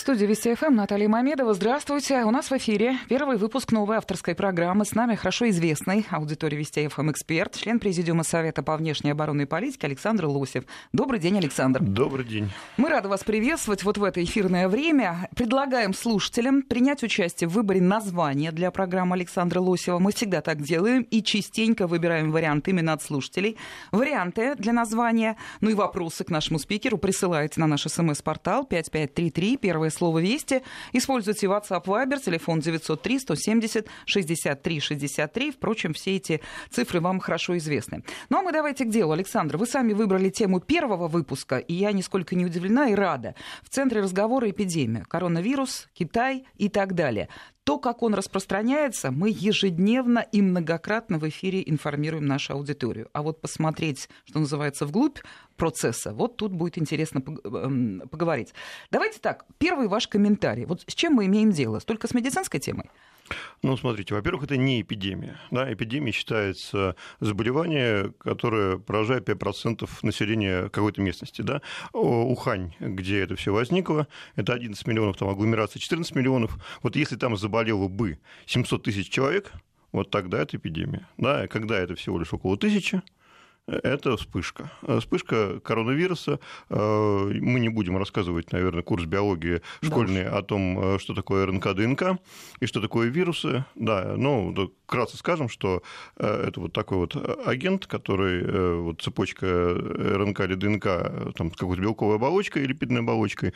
студии Вести ФМ Наталья Мамедова. Здравствуйте. У нас в эфире первый выпуск новой авторской программы. С нами хорошо известный аудитории Вести ФМ эксперт, член Президиума Совета по внешней оборонной политике Александр Лосев. Добрый день, Александр. Добрый день. Мы рады вас приветствовать вот в это эфирное время. Предлагаем слушателям принять участие в выборе названия для программы Александра Лосева. Мы всегда так делаем и частенько выбираем вариант именно от слушателей. Варианты для названия, ну и вопросы к нашему спикеру присылайте на наш смс-портал 5533, первое первое слово «Вести». Используйте WhatsApp Viber, телефон 903 170 63 63. Впрочем, все эти цифры вам хорошо известны. Ну а мы давайте к делу. Александр, вы сами выбрали тему первого выпуска, и я нисколько не удивлена и рада. В центре разговора эпидемия, коронавирус, Китай и так далее то, как он распространяется, мы ежедневно и многократно в эфире информируем нашу аудиторию. А вот посмотреть, что называется, вглубь процесса, вот тут будет интересно эм, поговорить. Давайте так, первый ваш комментарий. Вот с чем мы имеем дело? Только с медицинской темой? Ну, смотрите, во-первых, это не эпидемия. Да? Эпидемия считается заболевание, которое поражает 5% населения какой-то местности. Да? Ухань, где это все возникло, это 11 миллионов, там агломерация 14 миллионов. Вот если там заболело бы 700 тысяч человек, вот тогда это эпидемия. Да? Когда это всего лишь около тысячи, это вспышка. Вспышка коронавируса. Э, мы не будем рассказывать, наверное, курс биологии школьный да. о том, э, что такое РНК, ДНК и что такое вирусы. Да, ну, вкратце скажем, что э, это вот такой вот агент, который, вот цепочка РНК или ДНК там, с какой-то белковой оболочкой, липидной оболочкой,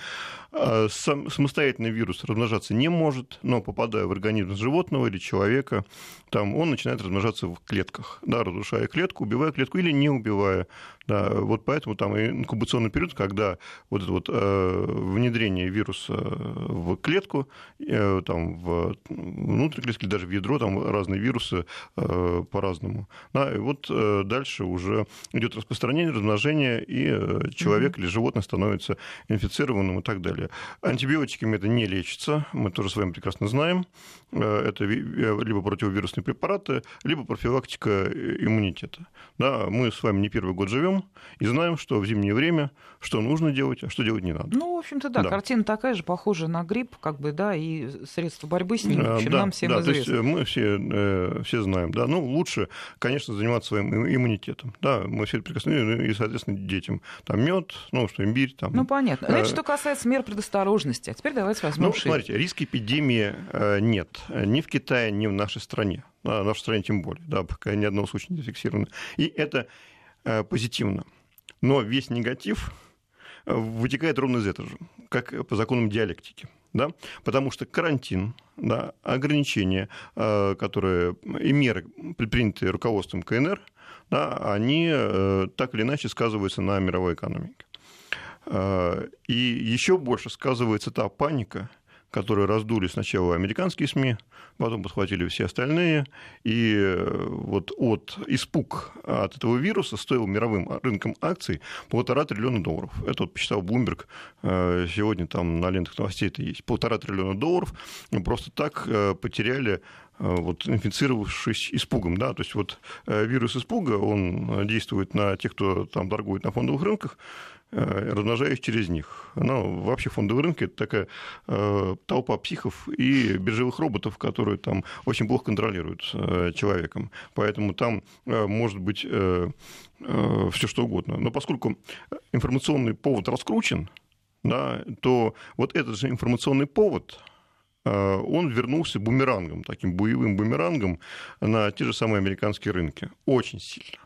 сам, самостоятельный вирус размножаться не может, но попадая в организм животного или человека, там он начинает размножаться в клетках, да, разрушая клетку, убивая клетку или не убивая. Да, вот поэтому там инкубационный период, когда вот это вот э, внедрение вируса в клетку, э, там, в внутриклетки, даже в ядро, там разные вирусы э, по-разному. Да, и вот э, дальше уже идет распространение, размножение, и э, человек mm-hmm. или животное становится инфицированным и так далее. Антибиотиками это не лечится, мы тоже с вами прекрасно знаем. Это либо противовирусные препараты, либо профилактика иммунитета. Да, мы с вами не первый год живем, живем и знаем, что в зимнее время что нужно делать, а что делать не надо. Ну, в общем-то, да, да. картина такая же, похожая на грипп, как бы, да, и средства борьбы с ним, в общем, да, нам всем да, известно. То есть э, мы все, э, все знаем, да, ну, лучше, конечно, заниматься своим иммунитетом, да, мы все это прекрасно и, соответственно, детям, там, мед, ну, что, имбирь, там. Ну, понятно. Это что касается мер предосторожности, а теперь давайте возьмем Ну, смотрите, риска эпидемии э, нет ни в Китае, ни в нашей стране, в нашей стране тем более, да, пока ни одного случая не зафиксировано. И это позитивно. Но весь негатив э, вытекает ровно из этого же, как по законам диалектики. Да? Потому что карантин, да, ограничения, э, которые и меры, предпринятые руководством КНР, да, они э, так или иначе сказываются на мировой экономике. И еще больше сказывается та паника, которые раздули сначала американские СМИ, потом подхватили все остальные. И э, вот от испуг от этого вируса стоил мировым рынкам акций полтора триллиона долларов. Это вот посчитал Bloomberg э, сегодня там на лентах новостей это есть. Полтора триллиона долларов просто так э, потеряли вот, инфицировавшись испугом. Да? То есть вот вирус испуга, он действует на тех, кто там торгует на фондовых рынках, размножаясь через них. Ну, вообще фондовый рынок – это такая э, толпа психов и биржевых роботов, которые там очень плохо контролируют э, человеком. Поэтому там э, может быть э, э, все что угодно. Но поскольку информационный повод раскручен, да, то вот этот же информационный повод э, он вернулся бумерангом, таким боевым бумерангом на те же самые американские рынки. Очень сильно.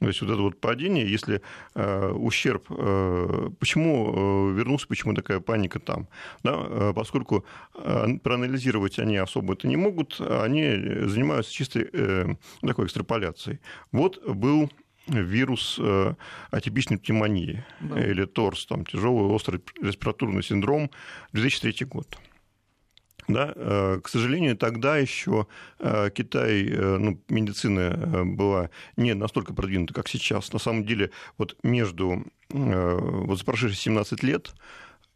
То есть вот это вот падение, если э, ущерб, э, почему э, вернулся, почему такая паника там, да, э, поскольку э, проанализировать они особо это не могут, они занимаются чистой э, такой экстраполяцией. Вот был вирус э, атипичной пневмонии да. или ТОРС, там, тяжелый острый респираторный синдром, 2003 год. Да? Э, к сожалению, тогда еще э, Китай, э, ну, медицина была не настолько продвинута, как сейчас. На самом деле, вот между вот за прошедшие 17 лет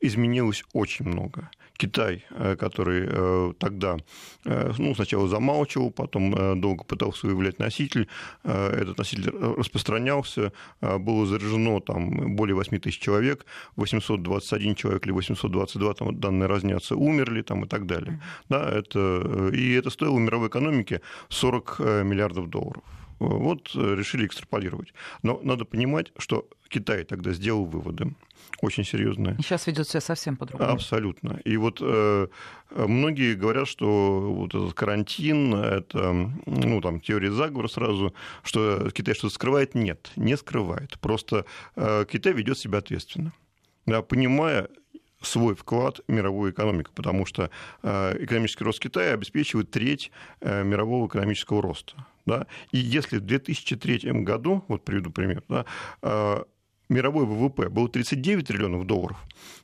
изменилось очень много. Китай, который тогда ну, сначала замалчивал, потом долго пытался выявлять носитель, этот носитель распространялся, было заражено там более 8 тысяч человек, 821 человек или 822, там данные разнятся, умерли там и так далее. Да, это, и это стоило мировой экономике 40 миллиардов долларов. Вот э, решили экстраполировать. Но надо понимать, что Китай тогда сделал выводы очень серьезные. Сейчас ведет себя совсем по-другому. Абсолютно. И вот э, многие говорят, что вот этот карантин, это, ну, там, теория заговора сразу, что Китай что-то скрывает. Нет, не скрывает. Просто э, Китай ведет себя ответственно. Да, понимая свой вклад в мировую экономику, потому что э, экономический рост Китая обеспечивает треть э, мирового экономического роста. Да? И если в 2003 году, вот приведу пример, да, э, мировой ВВП был 39 триллионов долларов,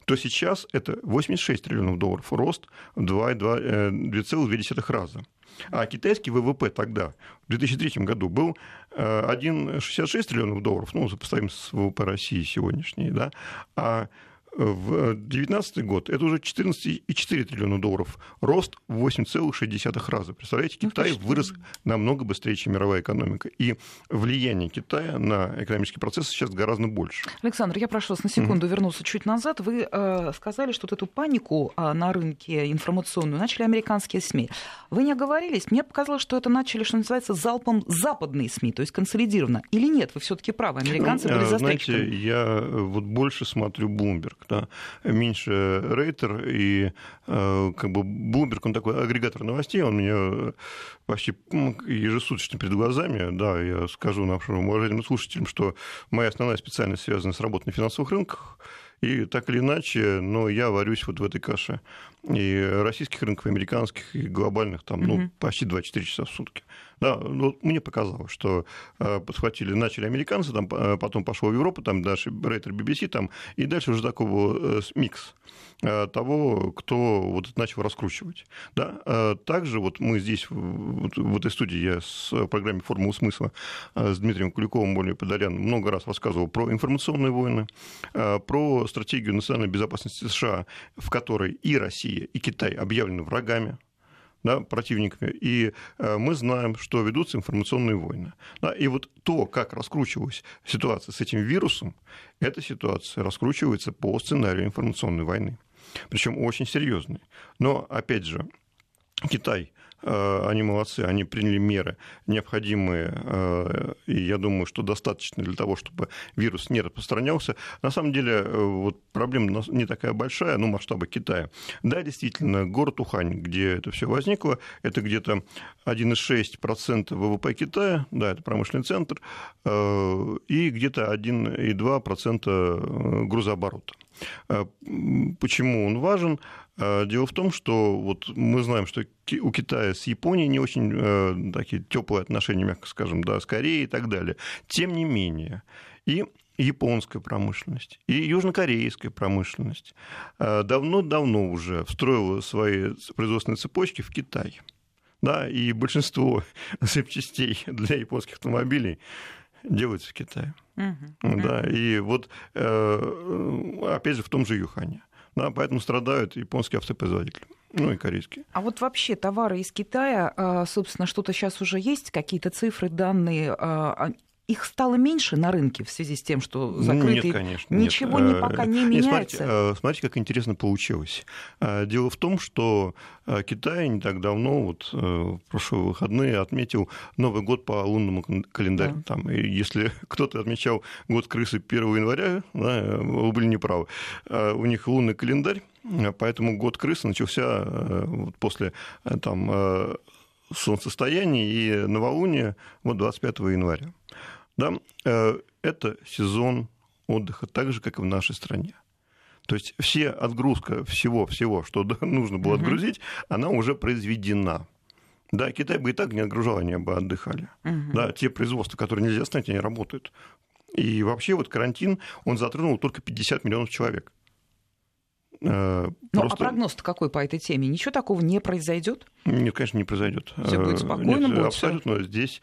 то сейчас это 86 триллионов долларов, рост в 2,2 раза. А китайский ВВП тогда, в 2003 году, был 1,66 триллионов долларов, ну, сопоставим с ВВП России сегодняшней, да, а в 2019 год это уже 14,4 триллиона долларов. Рост в 8,6 раза. Представляете, ну, Китай ну, вырос намного быстрее, чем мировая экономика. И влияние Китая на экономический процесс сейчас гораздо больше. Александр, я прошу вас на секунду mm-hmm. вернуться чуть назад. Вы э, сказали, что вот эту панику э, на рынке информационную начали американские СМИ. Вы не оговорились? Мне показалось, что это начали, что называется, залпом западные СМИ, то есть консолидированно. Или нет? Вы все-таки правы, американцы ну, были застрельщиками. Знаете, я э, вот больше смотрю Bloomberg да, меньше Рейтер, и э, как бы Bloomberg, он такой агрегатор новостей, он меня почти ежесуточно перед глазами, да, я скажу нашим уважаемым слушателям, что моя основная специальность связана с работой на финансовых рынках, и так или иначе, но я варюсь вот в этой каше. И российских рынков, и американских, и глобальных, там, ну, почти 24 часа в сутки. Да, ну, мне показалось, что э, подхватили, начали американцы, там, э, потом пошло в Европу, там дальше Рейтер, BBC, там, и дальше уже такой э, микс того, кто вот начал раскручивать. Да? Также вот мы здесь, вот в этой студии, я с программой «Формула смысла» с Дмитрием Куликовым, более Подоляном, много раз рассказывал про информационные войны, про стратегию национальной безопасности США, в которой и Россия, и Китай объявлены врагами, да, противниками, и э, мы знаем, что ведутся информационные войны. Да, и вот то, как раскручивалась ситуация с этим вирусом, эта ситуация раскручивается по сценарию информационной войны. Причем очень серьезной. Но, опять же, Китай они молодцы, они приняли меры необходимые, э, и я думаю, что достаточно для того, чтобы вирус не распространялся. На самом деле, э, вот проблема не такая большая, ну, масштаба Китая. Да, действительно, город Ухань, где это все возникло, это где-то 1,6% ВВП Китая, да, это промышленный центр, и где-то 1,2% грузооборота. Почему он важен? А, дело в том, что вот мы знаем, что у Китая с Японией не очень э, такие теплые отношения, мягко скажем, да, с Кореей и так далее. Тем не менее, и японская промышленность, и южнокорейская промышленность э, давно-давно уже встроила свои производственные цепочки в Китай. Да, и большинство запчастей для японских автомобилей делаются в Китае. Uh-huh. Да, и вот э, опять же в том же Юхане. Да, поэтому страдают японские автопроизводители. Ну и корейские. А вот вообще товары из Китая, а, собственно, что-то сейчас уже есть, какие-то цифры, данные, а, их стало меньше на рынке в связи с тем, что закрыты... Нет, конечно. Ничего нет. Не, э, пока не меняется? Нет, смотрите, э, смотрите, как интересно получилось. Э, дело в том, что Китай не так давно, вот в прошлые выходные, отметил Новый год по лунному календарю. Да. Там, если кто-то отмечал год крысы 1 января, да, вы были неправы. У них лунный календарь, поэтому год крысы начался вот после там, солнцестояния и новолуния вот 25 января. Да? Э, это сезон отдыха, так же, как и в нашей стране. То есть все отгрузка всего-всего, что нужно было угу. отгрузить, она уже произведена. Да, Китай бы и так не отгружал, они бы отдыхали. Угу. Да, те производства, которые нельзя снять, они работают. И вообще вот карантин, он затронул только 50 миллионов человек. Э, ну, а просто... прогноз какой по этой теме? Ничего такого не произойдет? Нет, конечно, не произойдет. Все будет э, спокойно. Нет, будет абсолютно. Все. Здесь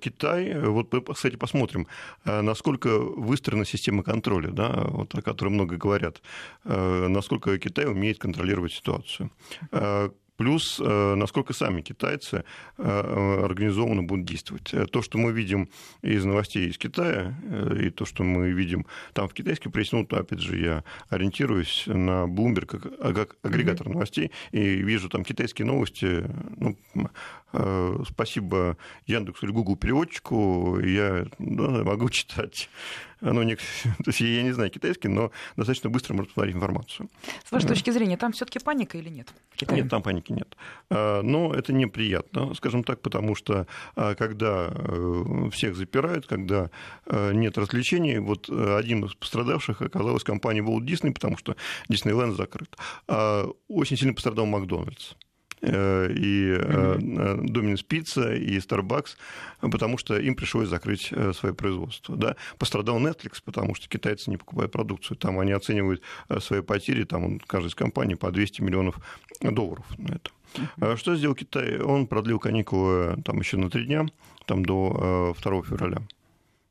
Китай, вот мы, кстати, посмотрим, насколько выстроена система контроля, да, вот, о которой много говорят, насколько Китай умеет контролировать ситуацию плюс э, насколько сами китайцы э, организованно будут действовать. Э, то, что мы видим из новостей из Китая, и то, что мы видим там в китайской прессе, ну, опять же, я ориентируюсь на Bloomberg как, как агрегатор mm-hmm. новостей, и вижу там китайские новости, ну, спасибо Яндексу или Google переводчику, я да, могу читать оно не, то есть я не знаю китайский, но достаточно быстро можно посмотреть информацию. С вашей точки зрения, там все-таки паника или нет? Нет, там паники нет. А, но это неприятно, скажем так, потому что а, когда э, всех запирают, когда э, нет развлечений, вот э, один из пострадавших оказалась компания Walt Disney, потому что Диснейленд закрыт. А очень сильно пострадал Макдональдс. Э, и Доминус Пицца, и Starbucks, потому что им пришлось закрыть э, свое производство. Да? Пострадал Netflix, потому что китайцы не покупают продукцию. Там они оценивают э, свои потери, там каждая из компаний по 200 миллионов долларов на это. Uh-huh. Что сделал Китай? Он продлил каникулы там еще на три дня, там до 2 февраля.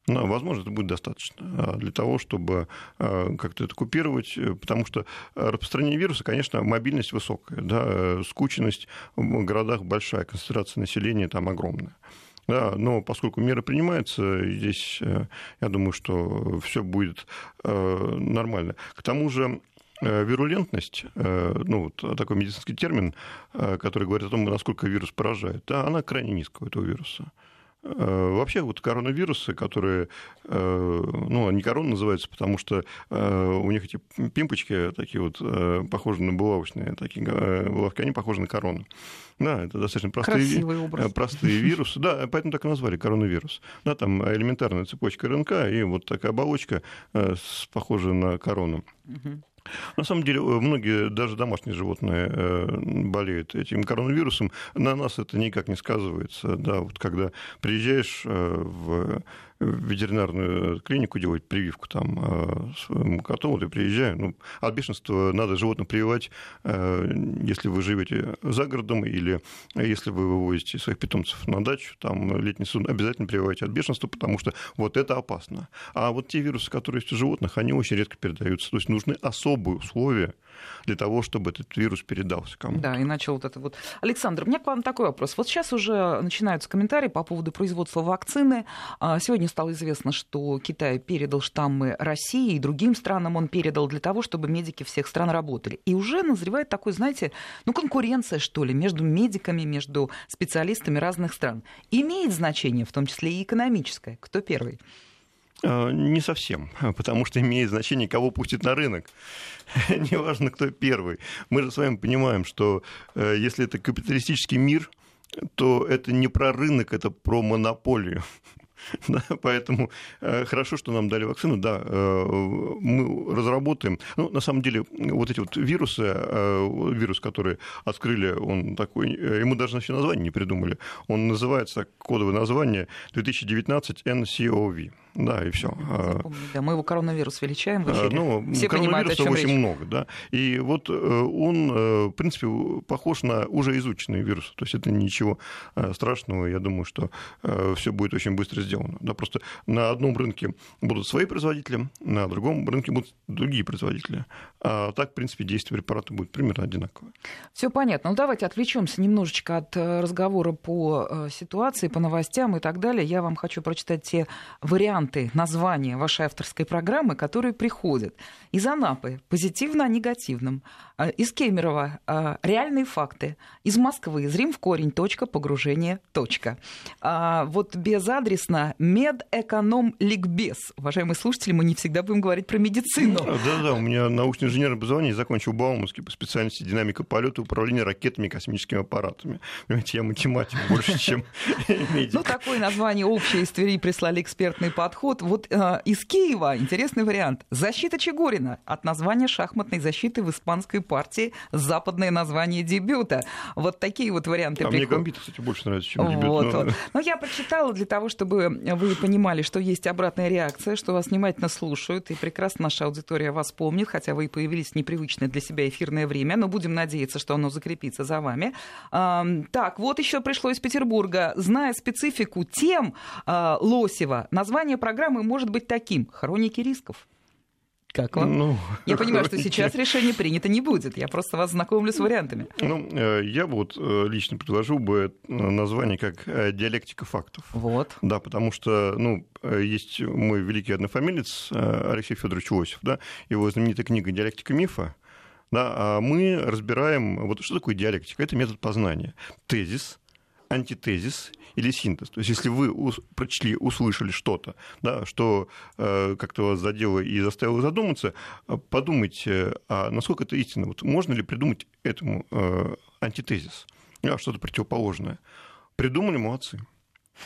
Ну, возможно, это будет достаточно а, для того, чтобы а, как-то это купировать, э, потому что распространение вируса, конечно, мобильность высокая, да, э, скученность в городах большая, концентрация населения там огромная. Да, но поскольку меры принимаются, здесь э, я думаю, что все будет нормально. К тому же вирулентность, ну, вот такой медицинский термин, который говорит о том, насколько вирус поражает, да, она крайне низкая у этого вируса. Э, вообще вот коронавирусы, которые, э, ну, они корона называются, потому что э, у них эти пимпочки такие вот похожи на булавочные, такие булавки, они похожи на корону. Да, это достаточно простые, простые вирусы. Да, поэтому так и назвали коронавирус. Да, там элементарная цепочка РНК и вот такая оболочка, похожая на корону. Угу. На самом деле, многие, даже домашние животные, э, болеют этим коронавирусом. На нас это никак не сказывается. Да, вот когда приезжаешь э, в ветеринарную клинику делать прививку там э, своему коту, вот я приезжаю, ну, от бешенства надо животных прививать, э, если вы живете за городом или если вы вывозите своих питомцев на дачу, там летний сезон, обязательно прививайте от бешенства, потому что вот это опасно. А вот те вирусы, которые есть у животных, они очень редко передаются. То есть нужны особые условия для того, чтобы этот вирус передался кому-то. Да, и начал вот это вот. Александр, у меня к вам такой вопрос. Вот сейчас уже начинаются комментарии по поводу производства вакцины. А, сегодня стало известно, что Китай передал штаммы России и другим странам он передал для того, чтобы медики всех стран работали. И уже назревает такой, знаете, ну, конкуренция, что ли, между медиками, между специалистами разных стран. Имеет значение, в том числе и экономическое. Кто первый? А, не совсем, потому что имеет значение, кого пустит на рынок. Неважно, кто первый. Мы же с вами понимаем, что э, если это капиталистический мир, то это не про рынок, это про монополию. Да, поэтому э, хорошо, что нам дали вакцину. Да, э, мы разработаем. Ну, на самом деле, вот эти вот вирусы, э, вирус, который открыли, он такой, ему даже вообще название не придумали. Он называется, кодовое название 2019 NCOV. Да, и все. А, да, мы его коронавирус величаем в а, эфире. Ну, Все понимают, о чем очень речь. много, да. И вот он, в принципе, похож на уже изученный вирус. То есть это ничего страшного. Я думаю, что все будет очень быстро сделано. Да, просто на одном рынке будут свои производители, на другом рынке будут другие производители. А так, в принципе, действие препарата будет примерно одинаковое. Все понятно. Ну, давайте отвлечемся немножечко от э, разговора по э, ситуации, по новостям и так далее. Я вам хочу прочитать те варианты названия вашей авторской программы, которые приходят. Из Анапы позитивно о негативном. А, из Кемерово а, реальные факты. Из Москвы зрим в корень. Точка, погружение. Точка. А, вот безадресно медэконом ликбез. Уважаемые слушатели, мы не всегда будем говорить про медицину. Да-да, у меня научный инженер образования, закончил Бауманский по специальности динамика полета, управления ракетами и космическими аппаратами. Понимаете, я математик больше, чем медик. Ну, такое название общее из Твери прислали экспертный поток. Подход. Вот э, из Киева интересный вариант. Защита Чегорина от названия шахматной защиты в испанской партии. Западное название дебюта. Вот такие вот варианты. А приходят. мне гамбит, кстати, больше нравится, чем дебют. Вот, но... вот. Но я прочитала для того, чтобы вы понимали, что есть обратная реакция, что вас внимательно слушают, и прекрасно наша аудитория вас помнит, хотя вы и появились в непривычное для себя эфирное время, но будем надеяться, что оно закрепится за вами. Так, вот еще пришло из Петербурга. Зная специфику тем а, Лосева, название программы может быть таким «Хроники рисков». Как вам? Ну, я понимаю, что сейчас решение принято не будет. Я просто вас знакомлю с вариантами. Ну, э, я бы вот э, лично предложил бы э, название как э, «Диалектика фактов». Вот. Да, потому что, ну, э, есть мой великий однофамилец э, Алексей Федорович Лосев, да, его знаменитая книга «Диалектика мифа», да, а мы разбираем, вот что такое диалектика? Это метод познания. Тезис, антитезис или синтез. То есть, если вы ус- прочли, услышали что-то, да, что э, как-то вас задело и заставило задуматься, э, подумайте, а насколько это истина. Вот можно ли придумать этому э, антитезис, а, что-то противоположное? Придумали, молодцы.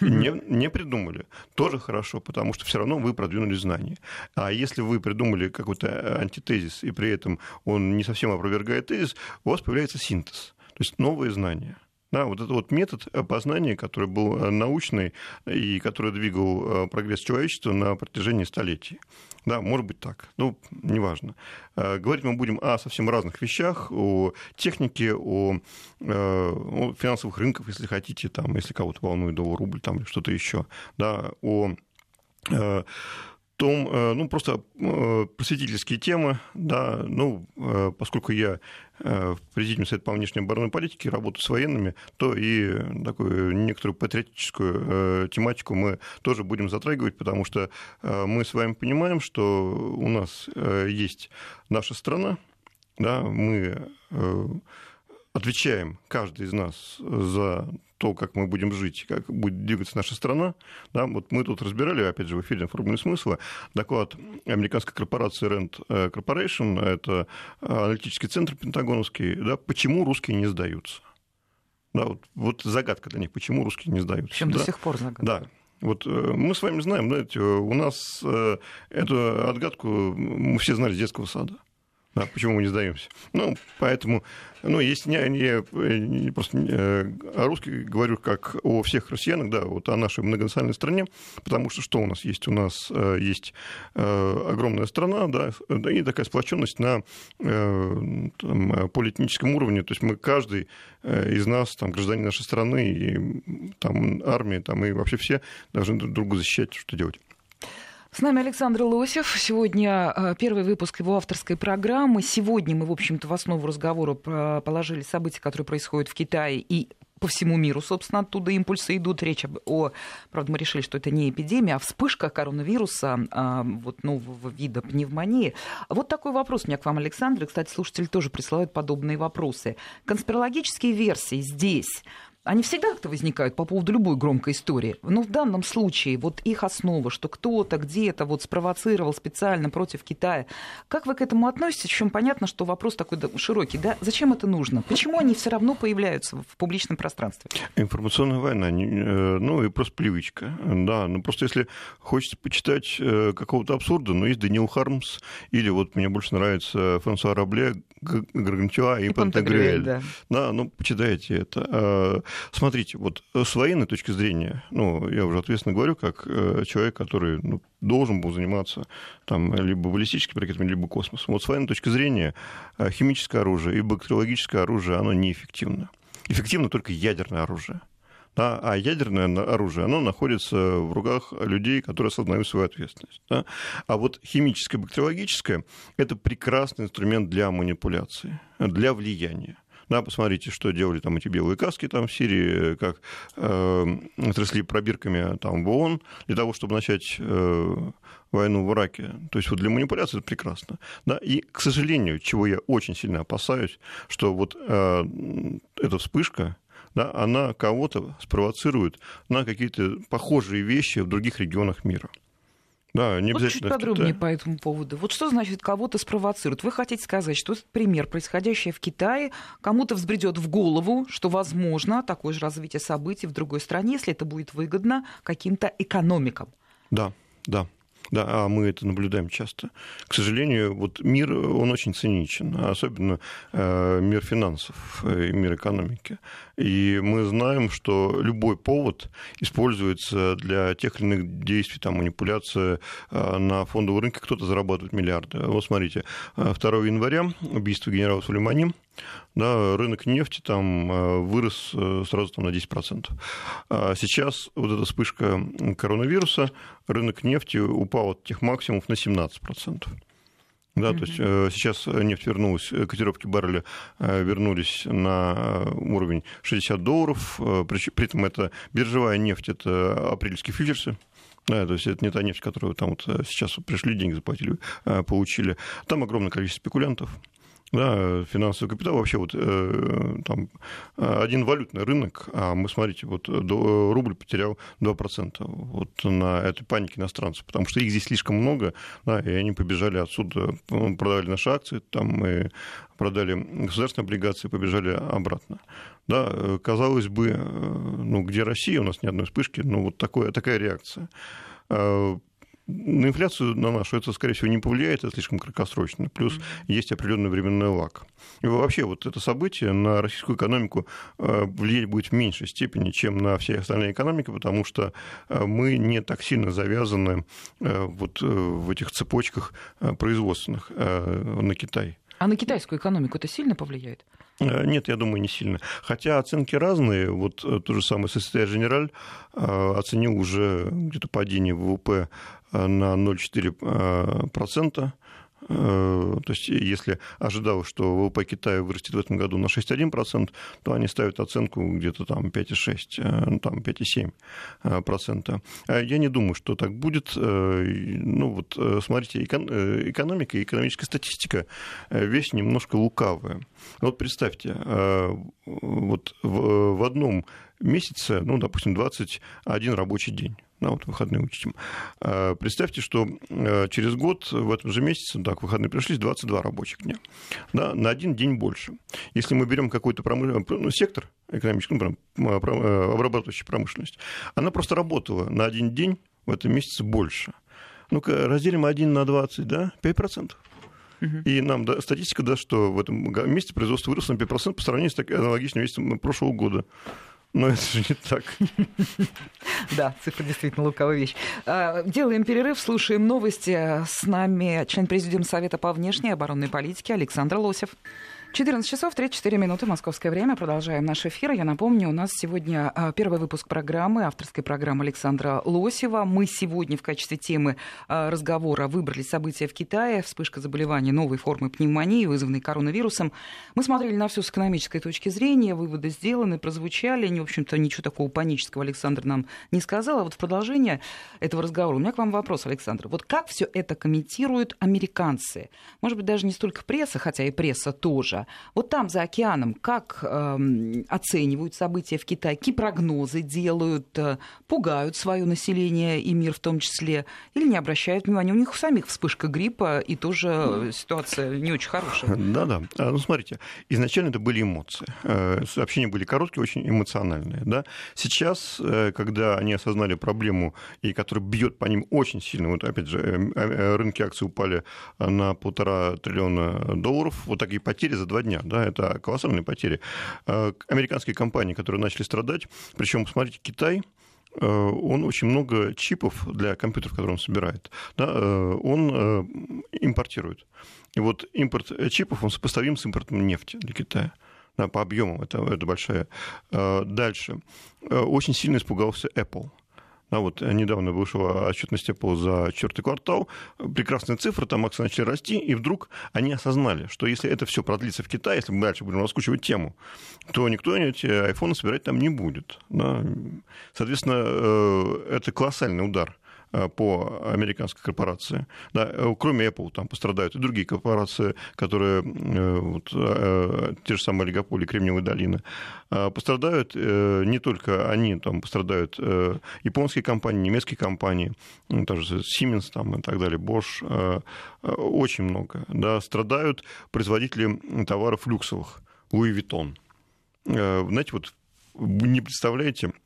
Не, не придумали, тоже хорошо, потому что все равно вы продвинули знания. А если вы придумали какой-то антитезис, и при этом он не совсем опровергает тезис, у вас появляется синтез, то есть новые знания. Да, вот это вот метод познания, который был э, научный и который двигал э, прогресс человечества на протяжении столетий. Да, может быть так. Ну, неважно. Э, Говорить мы будем о совсем разных вещах, о технике, о, о финансовых рынках, если хотите, там, если кого-то волнует доллар, рубль, там, или что-то еще, да, о том, э, ну, просто э, просветительские темы, да, ну, э, поскольку я в Президиуме Совета по внешней оборонной политике работаю с военными, то и такую некоторую патриотическую тематику мы тоже будем затрагивать, потому что мы с вами понимаем, что у нас есть наша страна, да, мы отвечаем, каждый из нас, за то, как мы будем жить, как будет двигаться наша страна. Да, вот мы тут разбирали, опять же, в эфире «Формулы смысла» доклад американской корпорации Rand Corporation, это аналитический центр пентагоновский, да, почему русские не сдаются. Да, вот, вот загадка для них, почему русские не сдаются. Причем да? до сих пор загадка. Да, вот мы с вами знаем, знаете, у нас эту отгадку мы все знали с детского сада. Да, почему мы не сдаемся? Ну, поэтому, ну, если не, не, просто не, о русских говорю как о всех россиянах, да, вот о нашей многонациональной стране, потому что что у нас есть? У нас э, есть э, огромная страна, да, и такая сплоченность на э, там, политическом уровне, то есть мы каждый из нас, там, гражданин нашей страны, и там армия, там, и вообще все должны друг друга защищать, что делать. С нами Александр Лосев. Сегодня первый выпуск его авторской программы. Сегодня мы, в общем-то, в основу разговора положили события, которые происходят в Китае и по всему миру, собственно, оттуда импульсы идут. Речь о, правда, мы решили, что это не эпидемия, а вспышка коронавируса, вот нового вида пневмонии. Вот такой вопрос у меня к вам, Александр. Кстати, слушатели тоже присылают подобные вопросы. Конспирологические версии здесь они всегда как-то возникают по поводу любой громкой истории. Но в данном случае вот их основа, что кто-то где-то вот спровоцировал специально против Китая. Как вы к этому относитесь? Причем понятно, что вопрос такой широкий. Да? Зачем это нужно? Почему они все равно появляются в публичном пространстве? Информационная война, ну и просто привычка. Да, ну просто если хочется почитать какого-то абсурда, но есть Даниил Хармс, или вот мне больше нравится Франсуа Рабле, Гаргантюа и, и Пантагрюэль. Да. да, ну почитайте это. Смотрите, вот с военной точки зрения, ну, я уже ответственно говорю, как человек, который ну, должен был заниматься там, либо баллистическими ракетами, либо космосом. Вот с военной точки зрения химическое оружие и бактериологическое оружие, оно неэффективно. Эффективно только ядерное оружие. Да, а ядерное оружие, оно находится в руках людей, которые осознают свою ответственность. Да? А вот химическое, бактериологическое – это прекрасный инструмент для манипуляции, для влияния. Да, посмотрите, что делали там эти белые каски там в Сирии, как э, трясли пробирками там в ООН для того, чтобы начать э, войну в Ираке. То есть вот для манипуляции это прекрасно. Да, и, к сожалению, чего я очень сильно опасаюсь, что вот э, эта вспышка, да, она кого-то спровоцирует на какие-то похожие вещи в других регионах мира. Да, не вот чуть подробнее по этому поводу. Вот что значит кого-то спровоцирует? Вы хотите сказать, что этот пример, происходящий в Китае, кому-то взбредет в голову, что возможно такое же развитие событий в другой стране, если это будет выгодно каким-то экономикам? Да. да. Да, а мы это наблюдаем часто. К сожалению, вот мир, он очень циничен, особенно э, мир финансов и мир экономики. И мы знаем, что любой повод используется для тех или иных действий, там, манипуляция э, на фондовом рынке, кто-то зарабатывает миллиарды. Вот смотрите, 2 января убийство генерала Сулеймани, да, рынок нефти там э, вырос э, сразу там, на 10%. А сейчас вот эта вспышка коронавируса, рынок нефти упал от тех максимумов на 17%. Да, mm-hmm. то есть э, сейчас нефть вернулась, котировки барреля вернулись на уровень 60 долларов, при, при этом это биржевая нефть, это апрельские фьючерсы, да, то есть это не та нефть, которую там вот сейчас пришли, деньги заплатили, получили. Там огромное количество спекулянтов да, финансовый капитал, вообще вот э, там один валютный рынок, а мы, смотрите, вот рубль потерял 2% вот на этой панике иностранцев, потому что их здесь слишком много, да, и они побежали отсюда, продали наши акции, там мы продали государственные облигации, побежали обратно. Да, казалось бы, э, ну, где Россия, у нас ни одной вспышки, ну, вот такое, такая реакция. Э, на инфляцию на нашу это, скорее всего, не повлияет, это слишком краткосрочно. Плюс mm-hmm. есть определенный временной лаг. И вообще вот это событие на российскую экономику э, влиять будет в меньшей степени, чем на все остальные экономики, потому что э, мы не так сильно завязаны э, вот в этих цепочках производственных на Китай. А на китайскую экономику это сильно повлияет? Нет, я думаю, не сильно. Хотя оценки разные. Вот то же самое Societe Generale оценил уже где-то падение ВВП на 0,4%. Э, то есть, если ожидалось, что ВВП Китая вырастет в этом году на 6,1%, то они ставят оценку где-то там 5,6%, э, ну, там 5,7%. А я не думаю, что так будет. Э, ну, вот смотрите, экономика и экономическая статистика вещь немножко лукавая. Вот представьте, вот в одном месяце, ну, допустим, 21 рабочий день на вот выходные учтем. А, представьте, что э, через год в этом же месяце, так, выходные пришлись 22 рабочих дня. Да, на один день больше. Если мы берем какой-то промыш... ну, сектор экономический, ну, э, обрабатывающая промышленность, она просто работала на один день в этом месяце больше. Ну-ка, разделим 1 на 20, да, 5%. И нам да, статистика даст, что в этом месяце производство выросло на 5% по сравнению с аналогичным месяцем прошлого года. Но это же не так. Да, цифра действительно луковая вещь. А, делаем перерыв, слушаем новости. С нами член Президиума Совета по внешней оборонной политике Александр Лосев. 14 часов 34 минуты московское время. Продолжаем наш эфир. Я напомню, у нас сегодня а, первый выпуск программы, авторской программы Александра Лосева. Мы сегодня в качестве темы а, разговора выбрали события в Китае, вспышка заболевания новой формы пневмонии, вызванной коронавирусом. Мы смотрели на все с экономической точки зрения, выводы сделаны, прозвучали. Не, в общем-то, ничего такого панического Александр нам не сказал. А вот в продолжение этого разговора у меня к вам вопрос, Александр. Вот как все это комментируют американцы? Может быть, даже не столько пресса, хотя и пресса тоже, вот там, за океаном, как э, оценивают события в Китае, какие прогнозы делают, э, пугают свое население и мир в том числе, или не обращают внимания? У них у самих вспышка гриппа, и тоже ситуация не очень хорошая. Да-да. А, ну, смотрите, изначально это были эмоции. Э, сообщения были короткие, очень эмоциональные. Да? Сейчас, э, когда они осознали проблему, и которая бьет по ним очень сильно, вот опять же, э, рынки акций упали на полтора триллиона долларов, вот такие потери за два дня. Да, это колоссальные потери. Э, американские компании, которые начали страдать, причем, смотрите, Китай, э, он очень много чипов для компьютеров, которые он собирает, да, э, он импортирует. И вот импорт чипов, он сопоставим с импортом нефти для Китая. Да, по объемам это, это большая. Дальше. Очень сильно испугался Apple – а вот недавно вышла отчетность Apple за четвертый квартал. Прекрасные цифры, там акции начали расти, и вдруг они осознали, что если это все продлится в Китае, если мы дальше будем раскручивать тему, то никто эти айфоны собирать там не будет. Да? Соответственно, э, это колоссальный удар Э, по американской корпорации. Да, э, кроме Apple там пострадают и другие корпорации, которые э, вот, те же самые олигополи Кремниевой долины. Пострадают не только они, там пострадают японские компании, немецкие компании, ну, Siemens там, и так далее, Bosch, очень много. Да, страдают производители товаров люксовых, Louis Vuitton. Знаете, вот не представляете, Э,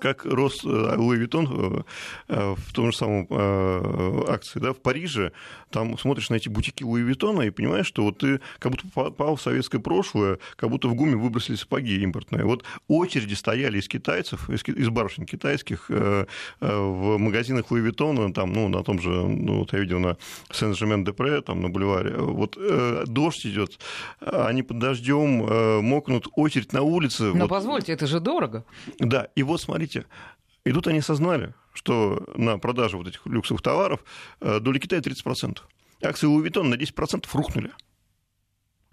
как рос э, Луи Виттон э, в том же самом акции, да, в Париже, там смотришь на эти бутики Луи Виттона и понимаешь, что вот ты как будто попал в советское прошлое, как будто в ГУМе выбросили сапоги импортные. Вот очереди стояли из китайцев, из, из барышень китайских в магазинах Луи Виттона, там, ну, на том же, ну, вот я видел на Сен-Жермен-де-Пре, там, на бульваре, вот дождь идет, они под дождем мокнут, очередь на улице. Но вот. позвольте, это же дорого. Да, и вот смотрите, и тут они осознали, что на продаже вот этих люксовых товаров э, доля Китая 30%. Акции Louis Vuitton на 10% рухнули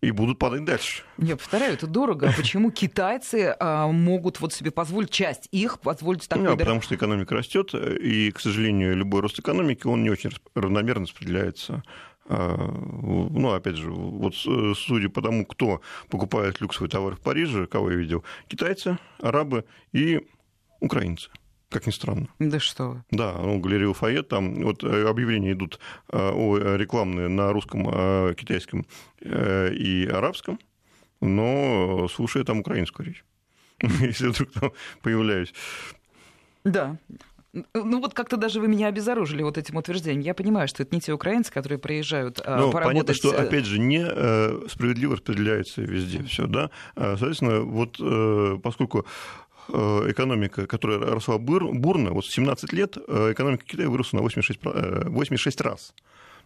и будут падать дальше. Я повторяю, это дорого. А почему китайцы а, могут вот себе позволить, часть их позволить такой... Ну, потому что экономика растет, и, к сожалению, любой рост экономики, он не очень равномерно распределяется а, ну, опять же, вот судя по тому, кто покупает люксовый товар в Париже, кого я видел, китайцы, арабы и украинцы как ни странно. Да что вы. Да, ну, галерея Уфает, там вот э, объявления идут э, о, рекламные на русском, э, китайском и арабском, но слушаю там украинскую речь, если вдруг там появляюсь. Да. Ну вот как-то даже вы меня обезоружили вот этим утверждением. Я понимаю, что это не те украинцы, которые приезжают а, ну, поработать. Понятно, что, опять же, не э, справедливо распределяется везде все, да. Соответственно, вот э, поскольку э, экономика, которая росла бурно, вот в 17 лет экономика Китая выросла на 86, 86 раз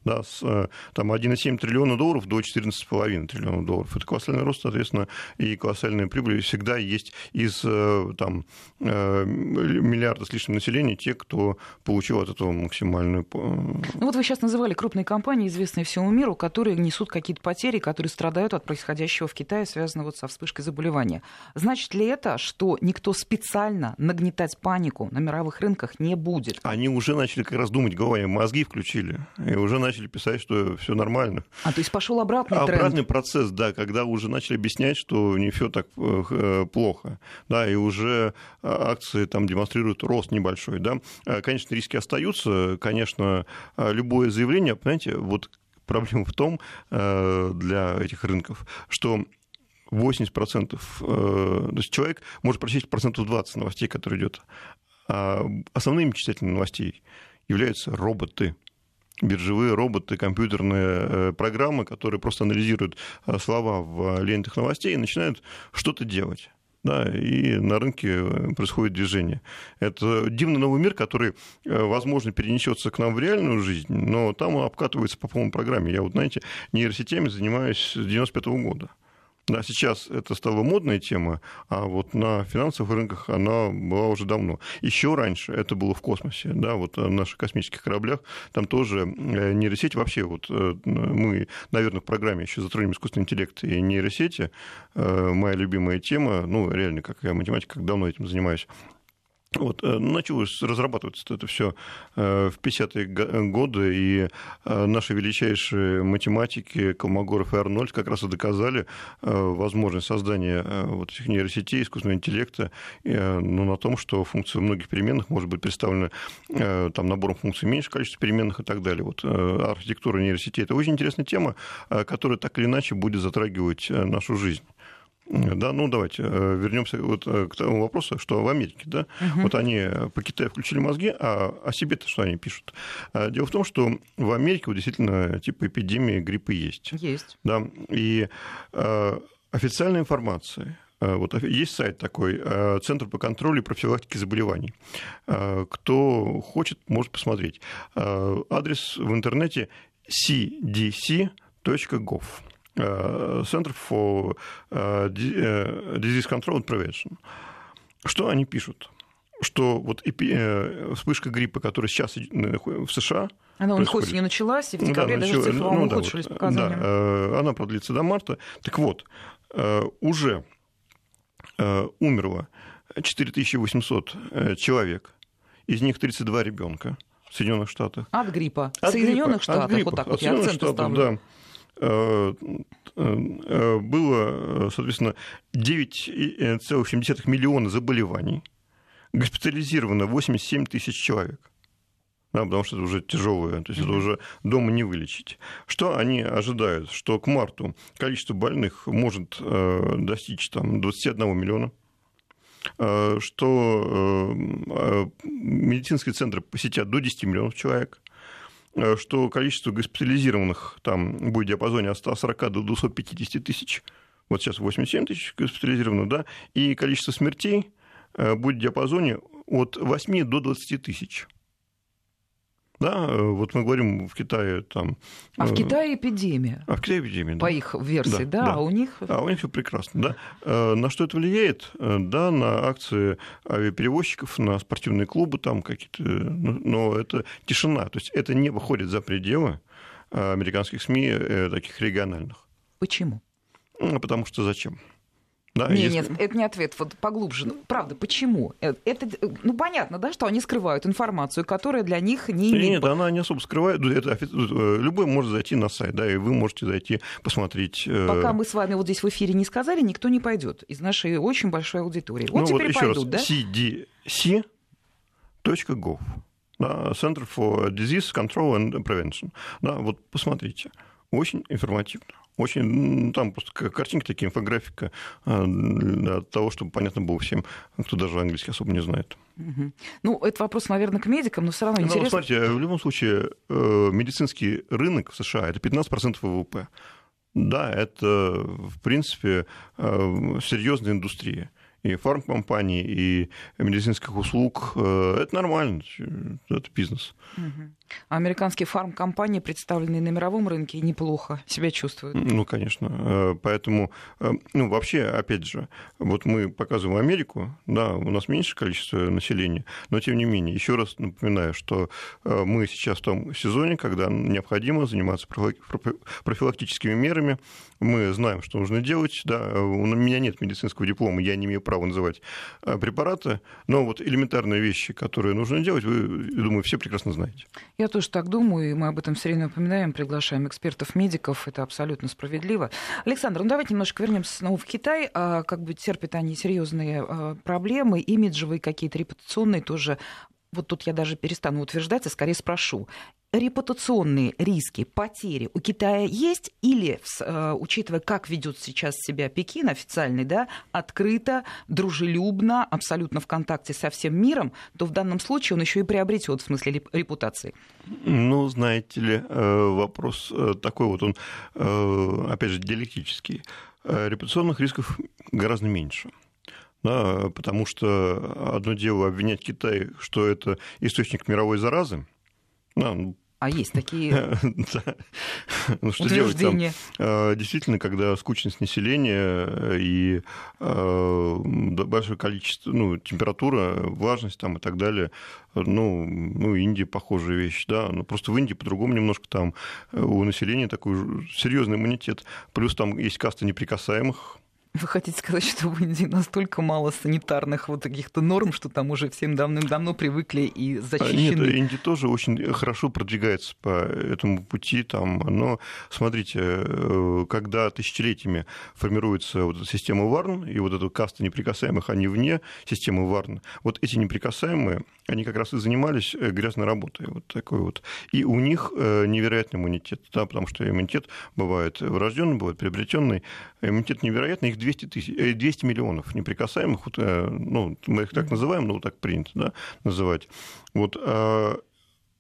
да, с э, там, 1,7 триллиона долларов до 14,5 триллиона долларов. Это колоссальный рост, соответственно, и колоссальная прибыль всегда есть из э, там, э, миллиарда с лишним населения те, кто получил от этого максимальную... Ну, вот вы сейчас называли крупные компании, известные всему миру, которые несут какие-то потери, которые страдают от происходящего в Китае, связанного вот со вспышкой заболевания. Значит ли это, что никто специально нагнетать панику на мировых рынках не будет? Они уже начали как раз думать головой, мозги включили, и уже начали начали писать, что все нормально. А то есть пошел обратный тренд? Обратный процесс, да, когда уже начали объяснять, что не все так э, э, плохо, да, и уже а, акции там демонстрируют рост небольшой, да. А, конечно, риски остаются, конечно, любое заявление, понимаете, вот проблема в том э, для этих рынков, что 80%, то есть человек может прочесть процентов 20 новостей, которые идет. А основными читателями новостей являются роботы биржевые роботы, компьютерные э, программы, которые просто анализируют э, слова в лентах новостей и начинают что-то делать да, и на рынке э, происходит движение. Это дивный новый мир, который, возможно, перенесется к нам в реальную жизнь, но там он обкатывается по полной программе. Я вот, знаете, нейросетями занимаюсь с 95 -го года. Да, сейчас это стала модная тема, а вот на финансовых рынках она была уже давно. Еще раньше это было в космосе, да, вот на наших космических кораблях, там тоже э, нейросети, вообще вот э, мы, наверное, в программе еще затронем искусственный интеллект и нейросети, э, моя любимая тема, ну, реально, как я математик, как давно этим занимаюсь, вот, э, началось разрабатываться это все э, в 50-е годы, и э, наши величайшие математики Колмогоров и Арнольд как раз и доказали возможность создания вот этих нейросетей, искусственного интеллекта, ну, на том, что функция многих переменных может быть представлена там, набором функций меньше количества переменных и так далее. Вот, архитектура нейросетей – это очень интересная тема, которая так или иначе будет затрагивать нашу жизнь. Да, ну давайте э, вернемся вот э, к тому вопросу, что в Америке, да, угу. вот они по Китаю включили мозги, а о себе-то что они пишут? Дело в том, что в Америке вот действительно типа эпидемии гриппа есть. Есть. Да, и э, официальная информация вот есть сайт такой, Центр по контролю и профилактике заболеваний. Кто хочет, может посмотреть. Адрес в интернете cdc.gov. Э, Center for э, э, Disease Control and Prevention. Что они пишут? Что вот вспышка гриппа, которая сейчас в США, она у хоть не началась, и в декабре да, даже начала, цифры ну, ухудшились да, показания. Да, она продлится до марта. Так вот, уже умерло 4800 человек, из них 32 ребенка в Соединенных Штатах. От гриппа. В Соединенных Штатах, от гриппа, вот так вот, я акценты ставлю. Да. Э, э, было, соответственно, 9,7 миллиона заболеваний, госпитализировано 87 тысяч человек. Да, потому что это уже тяжелое, то есть это уже дома не вылечить. Что они ожидают? Что к марту количество больных может э, достичь там, 21 миллиона. что медицинские центры посетят до 10 миллионов человек, что количество госпитализированных там будет в диапазоне от 140 до 250 тысяч, вот сейчас 87 тысяч госпитализировано, да, и количество смертей будет в диапазоне от 8 до 20 тысяч. Да, э, вот мы говорим в Китае там... А в э, Китае эпидемия. А в Китае эпидемия, да. По их версии, да, да, да. а у них... А у них все прекрасно, да. Э, на что это влияет? Да, на акции авиаперевозчиков, на спортивные клубы там какие-то, ну, но это тишина, то есть это не выходит за пределы американских СМИ, таких региональных. Почему? Потому что зачем? Да, нет, если... нет, это не ответ. Вот поглубже. Ну, правда, почему? Э, это, ну, понятно, да, что они скрывают информацию, которая для них не имеет... Нет, она не особо скрывает. Это, э, любой может зайти на сайт, да, и вы можете зайти посмотреть. Э, Пока мы с вами вот здесь в эфире не сказали, никто не пойдет из нашей очень большой аудитории. Вот ну, теперь вот пойдут, раз, да? cdc.gov. Да, Center for Disease Control and Prevention. Да, вот посмотрите. Очень информативно. Очень, ну, там просто картинки такие, инфографика а, для того, чтобы понятно было всем, кто даже английский особо не знает. Угу. Ну, это вопрос, наверное, к медикам, но все равно ну, интересно. Смотрите, в любом случае, э, медицинский рынок в США – это 15% ВВП. Да, это, в принципе, э, серьезная индустрия и фармкомпаний, и медицинских услуг. Э, это нормально, это бизнес. А американские фармкомпании, представленные на мировом рынке, неплохо себя чувствуют. Ну, конечно. Э, поэтому, э, ну, вообще, опять же, вот мы показываем Америку, да, у нас меньше количество населения, но тем не менее, еще раз напоминаю, что мы сейчас в том сезоне, когда необходимо заниматься профилактическими мерами, мы знаем, что нужно делать, да, у меня нет медицинского диплома, я не имею право называть препараты, но вот элементарные вещи, которые нужно делать, вы, думаю, все прекрасно знаете. Я тоже так думаю, и мы об этом все время напоминаем, приглашаем экспертов, медиков, это абсолютно справедливо. Александр, ну давайте немножко вернемся снова в Китай. А, как бы терпят они серьезные а, проблемы, имиджевые какие-то, репутационные тоже вот тут я даже перестану утверждать, а скорее спрошу репутационные риски, потери у Китая есть или, э, учитывая, как ведет сейчас себя Пекин официальный, да, открыто, дружелюбно, абсолютно в контакте со всем миром, то в данном случае он еще и приобретет в смысле репутации? Ну, знаете ли, э, вопрос э, такой вот, он, опять же, диалектический. Репутационных рисков гораздо меньше. Да, потому что одно дело обвинять Китай, что это источник мировой заразы, да, ну, а есть такие ну, что делать там? А, действительно, когда скучность населения и э, большое количество, ну, температура, влажность там и так далее, ну, ну, Индия похожая вещь, да, но просто в Индии по-другому немножко там э, у населения такой серьезный иммунитет, плюс там есть каста неприкасаемых, вы хотите сказать, что в Индии настолько мало санитарных вот каких-то норм, что там уже всем давным-давно привыкли и защищены? Нет, Индия тоже очень хорошо продвигается по этому пути. Там, но смотрите, э, когда тысячелетиями формируется вот эта система ВАРН, и вот эта каста неприкасаемых, они вне системы ВАРН, вот эти неприкасаемые, они как раз и занимались э, грязной работой. Вот такой вот. И у них э, невероятный иммунитет, да, потому что иммунитет бывает врожденный, бывает приобретенный. Иммунитет невероятный, их 200, тысяч, 200 миллионов неприкасаемых, э, ну, мы их так называем, но вот так принято да, называть. Вот, а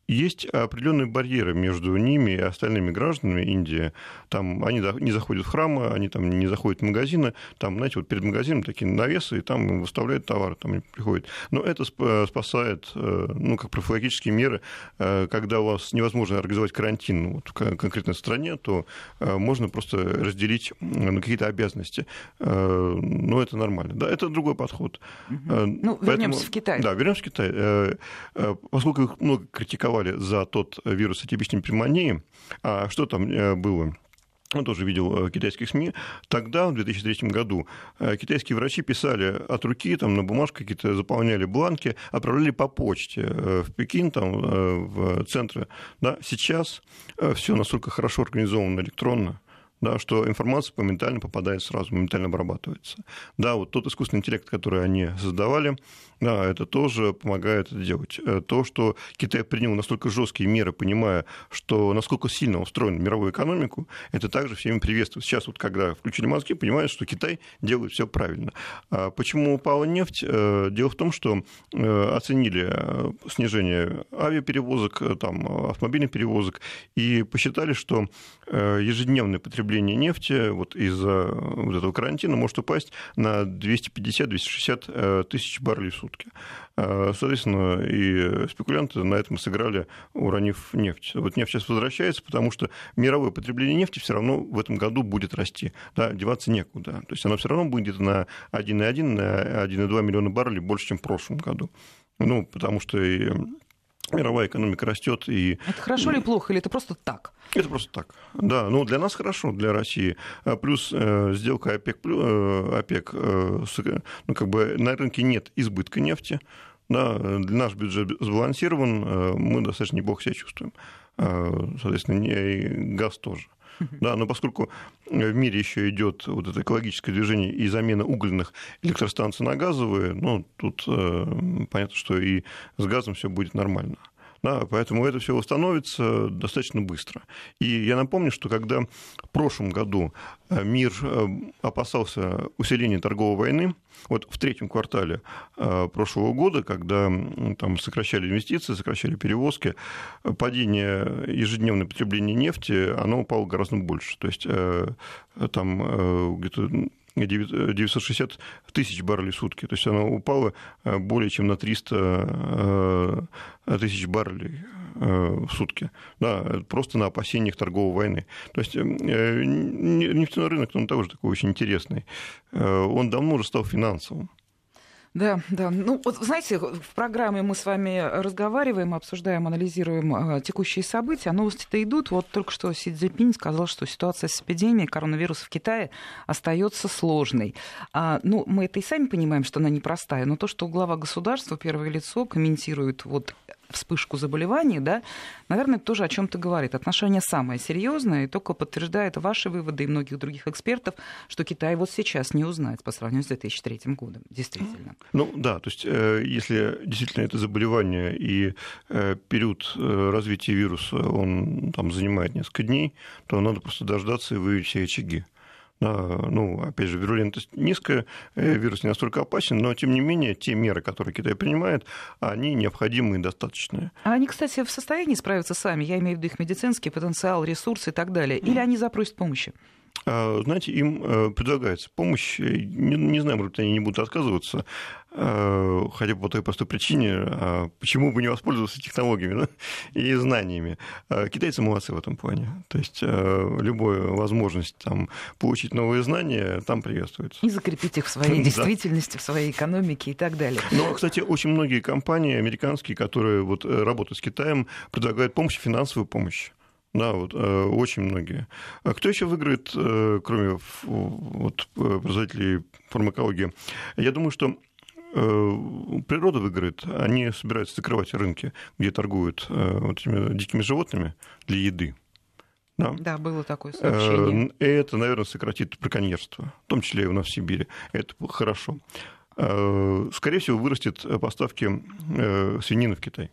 есть определенные барьеры между ними и остальными гражданами Индии. Там они не заходят в храмы, они там не заходят в магазины. Там, знаете, вот перед магазином такие навесы, и там выставляют товары, там они приходят. Но это спасает, э, ну, как профилактические меры. Э, когда у вас невозможно организовать карантин ну, вот, в конкретной стране, то э, можно просто разделить на какие-то обязанности. Но это нормально. Да, это другой подход. Угу. Ну, вернемся в Китай. Да, вернемся в Китай. Поскольку их много критиковали голосовали за тот вирус атипичной пневмонии. А что там э, было? он тоже видел э, китайских СМИ, тогда, в 2003 году, э, китайские врачи писали от руки, там, на бумажке какие-то заполняли бланки, отправляли по почте в Пекин, там, в центры. Да, сейчас все настолько хорошо организовано электронно, да, что информация моментально попадает сразу, моментально обрабатывается. Да, вот тот искусственный интеллект, который они создавали, да, это тоже помогает это делать. Э, то, что Китай принял настолько жесткие меры, понимая, что насколько сильно устроена мировую экономику, это также всеми приветствует. Сейчас вот когда включили мозги, понимают, что Китай делает все правильно. А почему упала нефть? Э, дело в том, что э, оценили снижение авиаперевозок, там, автомобильных перевозок, и посчитали, что ежедневное потребление нефти вот из-за вот этого карантина может упасть на 250-260 тысяч баррелей в сутки. А, соответственно, и спекулянты на этом сыграли, уронив нефть. Вот нефть сейчас возвращается, потому что мировое потребление нефти все равно в этом году будет расти. Да, деваться некуда. То есть оно все равно будет на 1,1, на 1,2 миллиона баррелей больше, чем в прошлом году. Ну, потому что и мировая экономика растет. И... Это хорошо или плохо, или это просто так? Это просто так. Да, ну для нас хорошо, для России. А плюс э, сделка ОПЕК, э, ОПЕК э, ну, как бы на рынке нет избытка нефти. Да, наш бюджет сбалансирован, э, мы достаточно неплохо себя чувствуем. Э, соответственно, и газ тоже. Да, но поскольку в мире еще идет вот это экологическое движение и замена угольных электростанций на газовые, ну, тут э, понятно, что и с газом все будет нормально. Да, поэтому это все восстановится достаточно быстро. И я напомню, что когда в прошлом году э, мир э, опасался усиления торговой войны, вот в третьем квартале э, прошлого года, когда там сокращали инвестиции, сокращали перевозки, падение ежедневного потребления нефти, оно упало гораздо больше. То есть там где-то 960 тысяч баррелей в сутки. То есть она упала э, более чем на 300 э, тысяч баррелей э, в сутки. Да, просто на опасениях торговой войны. То есть нефтяной рынок, он тоже такой очень интересный. Он давно уже стал финансовым. Да, да. Ну, вот, знаете, в программе мы с вами разговариваем, обсуждаем, анализируем э, текущие события, новости-то идут. Вот только что Си Цзиньпинь сказал, что ситуация с эпидемией коронавируса в Китае остается сложной. А, ну, мы это и сами понимаем, что она непростая, но то, что глава государства, первое лицо, комментирует вот вспышку заболеваний, да, наверное, это тоже о чем-то говорит. Отношение самое серьезное и только подтверждает ваши выводы и многих других экспертов, что Китай вот сейчас не узнать по сравнению с 2003 годом. Действительно. Ну да, то есть э, если действительно это заболевание и э, период э, развития вируса, он там занимает несколько дней, то надо просто дождаться и выявить все очаги. Ну, опять же, вирулентность низкая, э, вирус не настолько опасен, но, тем не менее, те меры, которые Китай принимает, они необходимы и достаточные. А они, кстати, в состоянии справиться сами? Я имею в виду их медицинский потенциал, ресурсы и так далее. Или они запросят помощи? А, знаете, им э, предлагается помощь. Не, не знаю, может быть, они не будут отказываться, э, хотя бы по той простой причине, а почему бы не воспользоваться технологиями да, и знаниями. А китайцы молодцы в этом плане. То есть э, любая возможность там, получить новые знания там приветствуется. И закрепить их в своей действительности, в своей экономике и так далее. Но, кстати, очень многие компании американские, которые вот работают с Китаем, предлагают помощь, финансовую помощь. Да, вот э, очень многие. А кто еще выиграет, э, кроме вот, производителей фармакологии? Я думаю, что э, природа выиграет. Они собираются закрывать рынки, где торгуют вот этими дикими животными для еды. Да. да, было такое сообщение. Это, наверное, сократит браконьерство, в том числе и у нас в Сибири. Это хорошо. Скорее всего, вырастет поставки свинины в Китай.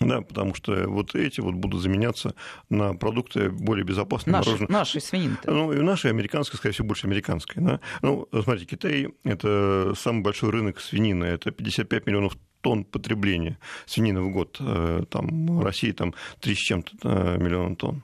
Да, потому что вот эти вот будут заменяться на продукты более безопасные. Наши, мороженое. наши свинины. Ну, и наши американские, скорее всего, больше американские. Да? Ну, смотрите, Китай – это самый большой рынок свинины. Это 55 миллионов тонн потребления свинины в год. Э, там, России там 3 с чем-то э, миллиона тонн.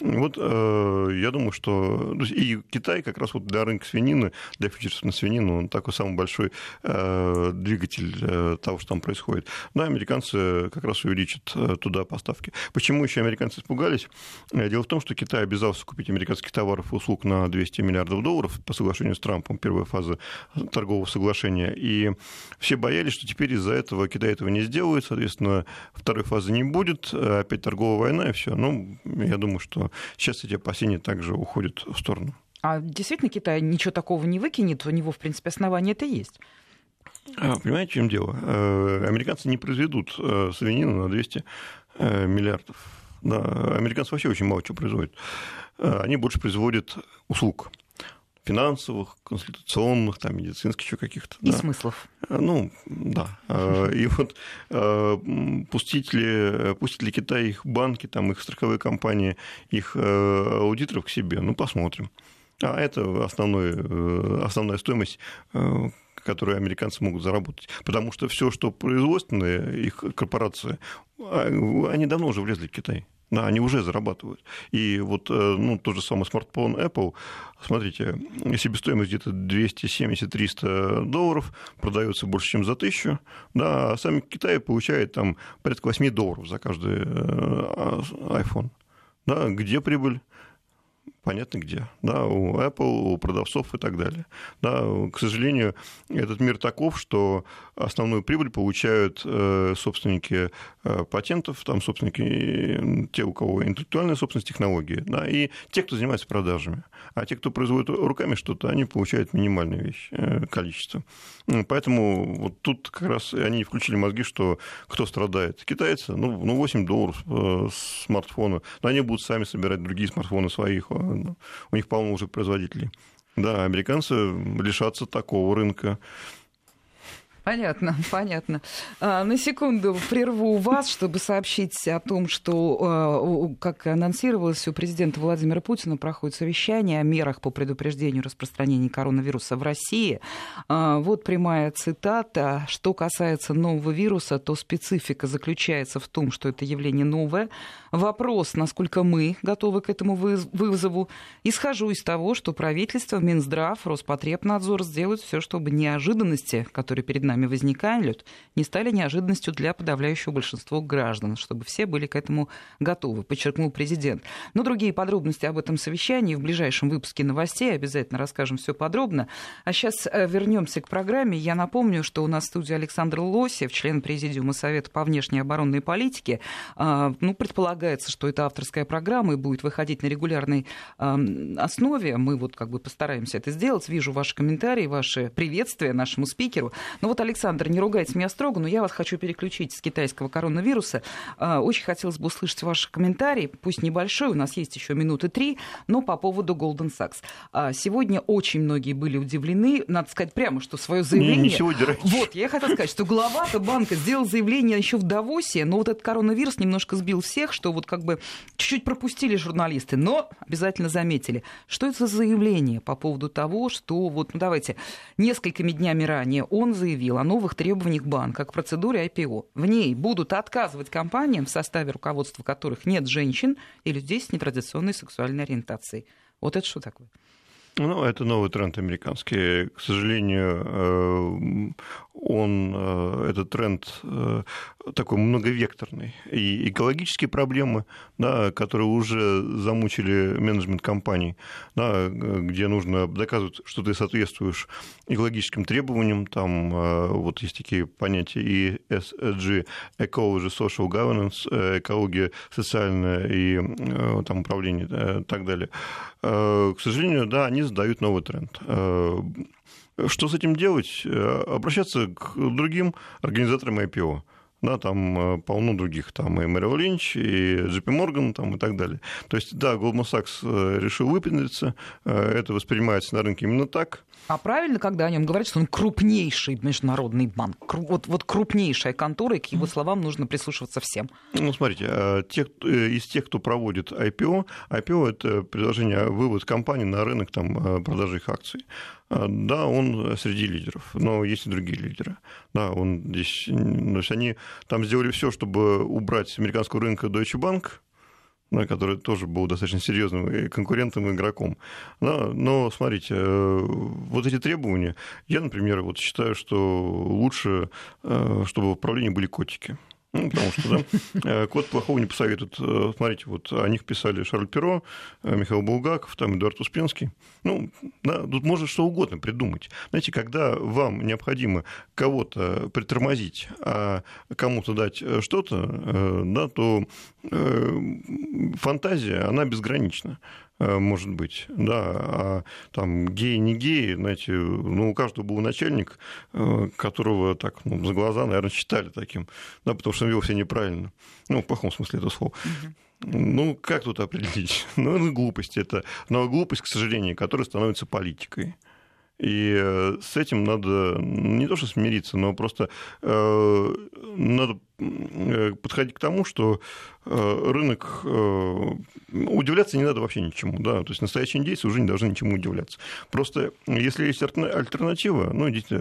Вот э, я думаю, что и Китай как раз вот для рынка свинины, для фьючерсов на свинину, он такой самый большой э, двигатель э, того, что там происходит. Но американцы как раз увеличат э, туда поставки. Почему еще американцы испугались? Э, дело в том, что Китай обязался купить американских товаров и услуг на 200 миллиардов долларов по соглашению с Трампом, первая фаза торгового соглашения. И все боялись, что теперь из-за этого Китай этого не сделает, соответственно, второй фазы не будет, опять торговая война и все. Ну, я думаю, что сейчас эти опасения также уходят в сторону. А действительно Китай ничего такого не выкинет, у него, в принципе, основания это есть? А, понимаете, в чем дело? Э, американцы не произведут э, свинину на 200 э, миллиардов Да, американцы вообще очень мало чего производят. Они больше производят услуг финансовых, консультационных, там, медицинских, еще каких-то. И да. смыслов. Ну, да. И вот пустить ли, пустит ли Китай их банки, там, их страховые компании, их аудиторов к себе, ну, посмотрим. А это основной, э, основная стоимость э, которую американцы могут заработать. Потому что все, что производственные их корпорации, а, они давно уже влезли в Китай. Да, они уже зарабатывают. И вот э, ну, тот же самый смартфон Apple, смотрите, себестоимость где-то 270-300 долларов, продается больше, чем за тысячу, да, а сами Китай получает там порядка 8 долларов за каждый а, iPhone. Да, где прибыль? Понятно где, да, у Apple, у продавцов и так далее. Да, к сожалению, этот мир таков, что основную прибыль получают э, собственники э, патентов, там собственники, те, у кого интеллектуальная собственность, технологии, да, и те, кто занимается продажами. А те, кто производит руками что-то, они получают минимальное вещь, э, количество. Поэтому вот тут как раз они включили мозги, что кто страдает? Китайцы, ну, ну 8 долларов смартфона, но они будут сами собирать другие смартфоны своих у них полно уже производителей. Да, американцы лишатся такого рынка. Понятно, понятно. А, на секунду прерву вас, чтобы сообщить о том, что, а, как анонсировалось, у президента Владимира Путина проходит совещание о мерах по предупреждению распространения коронавируса в России. А, вот прямая цитата. Что касается нового вируса, то специфика заключается в том, что это явление новое. Вопрос, насколько мы готовы к этому вызову. Исхожу из того, что правительство, Минздрав, Роспотребнадзор сделают все, чтобы неожиданности, которые перед нами нами возникают, не стали неожиданностью для подавляющего большинства граждан, чтобы все были к этому готовы, подчеркнул президент. Но другие подробности об этом совещании в ближайшем выпуске новостей обязательно расскажем все подробно. А сейчас э, вернемся к программе. Я напомню, что у нас в студии Александр Лосев, член Президиума Совета по внешней оборонной политике. А, ну, предполагается, что это авторская программа и будет выходить на регулярной основе. Мы вот как бы постараемся это сделать. Вижу ваши комментарии, ваши приветствия нашему спикеру. Но вот Александр, не ругайте меня строго, но я вас хочу переключить с китайского коронавируса. А, очень хотелось бы услышать ваши комментарии, пусть небольшой, у нас есть еще минуты три, но по поводу Goldman Sachs. А, сегодня очень многие были удивлены, надо сказать прямо, что свое заявление... Не, не сегодня. Вот, я хотела сказать, что глава банка сделал заявление еще в Давосе, но вот этот коронавирус немножко сбил всех, что вот как бы чуть-чуть пропустили журналисты, но обязательно заметили. Что это за заявление по поводу того, что вот, ну давайте, несколькими днями ранее он заявил о новых требованиях банка к процедуре IPO. В ней будут отказывать компаниям, в составе руководства которых нет женщин и людей с нетрадиционной сексуальной ориентацией. Вот это что такое? Ну, это новый тренд американский. К сожалению, э, он, э, этот тренд э, такой многовекторный. И экологические проблемы, да, которые уже замучили менеджмент компаний, да, где нужно доказывать, что ты соответствуешь экологическим требованиям. Там вот есть такие понятия ESG, Ecology, Social Governance, экология социальная и там, управление и так далее. К сожалению, да, они задают новый тренд. Э, что с этим делать? Э, обращаться к другим организаторам IPO. Да, там э, полно других, там и Мэрил Линч, и JP Morgan, там, и так далее. То есть, да, Goldman Sachs решил выпендриться, это воспринимается на рынке именно так. А правильно, когда о нем говорят, что он крупнейший международный банк, вот, вот крупнейшая контора, и к его словам нужно прислушиваться всем? Ну, смотрите, те, из тех, кто проводит IPO, IPO – это предложение вывод компании на рынок там, продажи их акций. А, да, он среди лидеров, но есть и другие лидеры. Да, он здесь, то есть они там сделали все, чтобы убрать с американского рынка Deutsche Bank, который тоже был достаточно серьезным конкурентом и игроком. Да, но смотрите, э, вот эти требования, я, например, вот считаю, что лучше, э, чтобы в управлении были котики. Ну, потому что, да, э, код плохого не посоветует. Э, смотрите, вот о них писали Шарль Перо, э, Михаил Булгаков, там Эдуард Успенский. Ну, да, тут можно что угодно придумать. Знаете, когда вам необходимо кого-то притормозить, а кому-то дать что-то, да, то фантазия, она безгранична. Э, может быть, да, а там геи, не геи, знаете, ну, у каждого был начальник, э, которого так, ну, за глаза, наверное, считали таким, да, потому что он вел себя неправильно, ну, в плохом смысле этого слова. Ну, как тут определить? Ну, это глупость это. Но глупость, к сожалению, которая становится политикой. И э, с этим надо не то что смириться, но просто э, надо э, подходить к тому, что рынок... Удивляться не надо вообще ничему. Да? То есть настоящие индейцы уже не должны ничему удивляться. Просто если есть альтернатива, ну, идите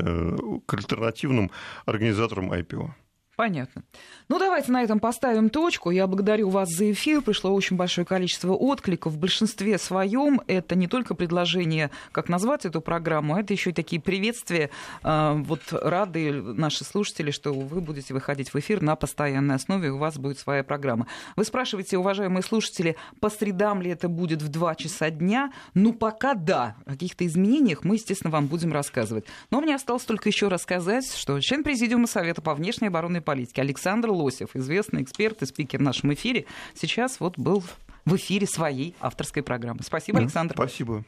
к альтернативным организаторам IPO. Понятно. Ну, давайте на этом поставим точку. Я благодарю вас за эфир. Пришло очень большое количество откликов. В большинстве своем это не только предложение, как назвать эту программу, а это еще и такие приветствия. А, вот рады наши слушатели, что вы будете выходить в эфир на постоянной основе, у вас будет своя программа. Вы спрашиваете, уважаемые слушатели, по средам ли это будет в 2 часа дня? Ну, пока да. О каких-то изменениях мы, естественно, вам будем рассказывать. Но мне осталось только еще рассказать, что член Президиума Совета по внешней оборонной политики Александр Лосев, известный эксперт и спикер в нашем эфире, сейчас вот был в эфире своей авторской программы. Спасибо, Александр. Спасибо.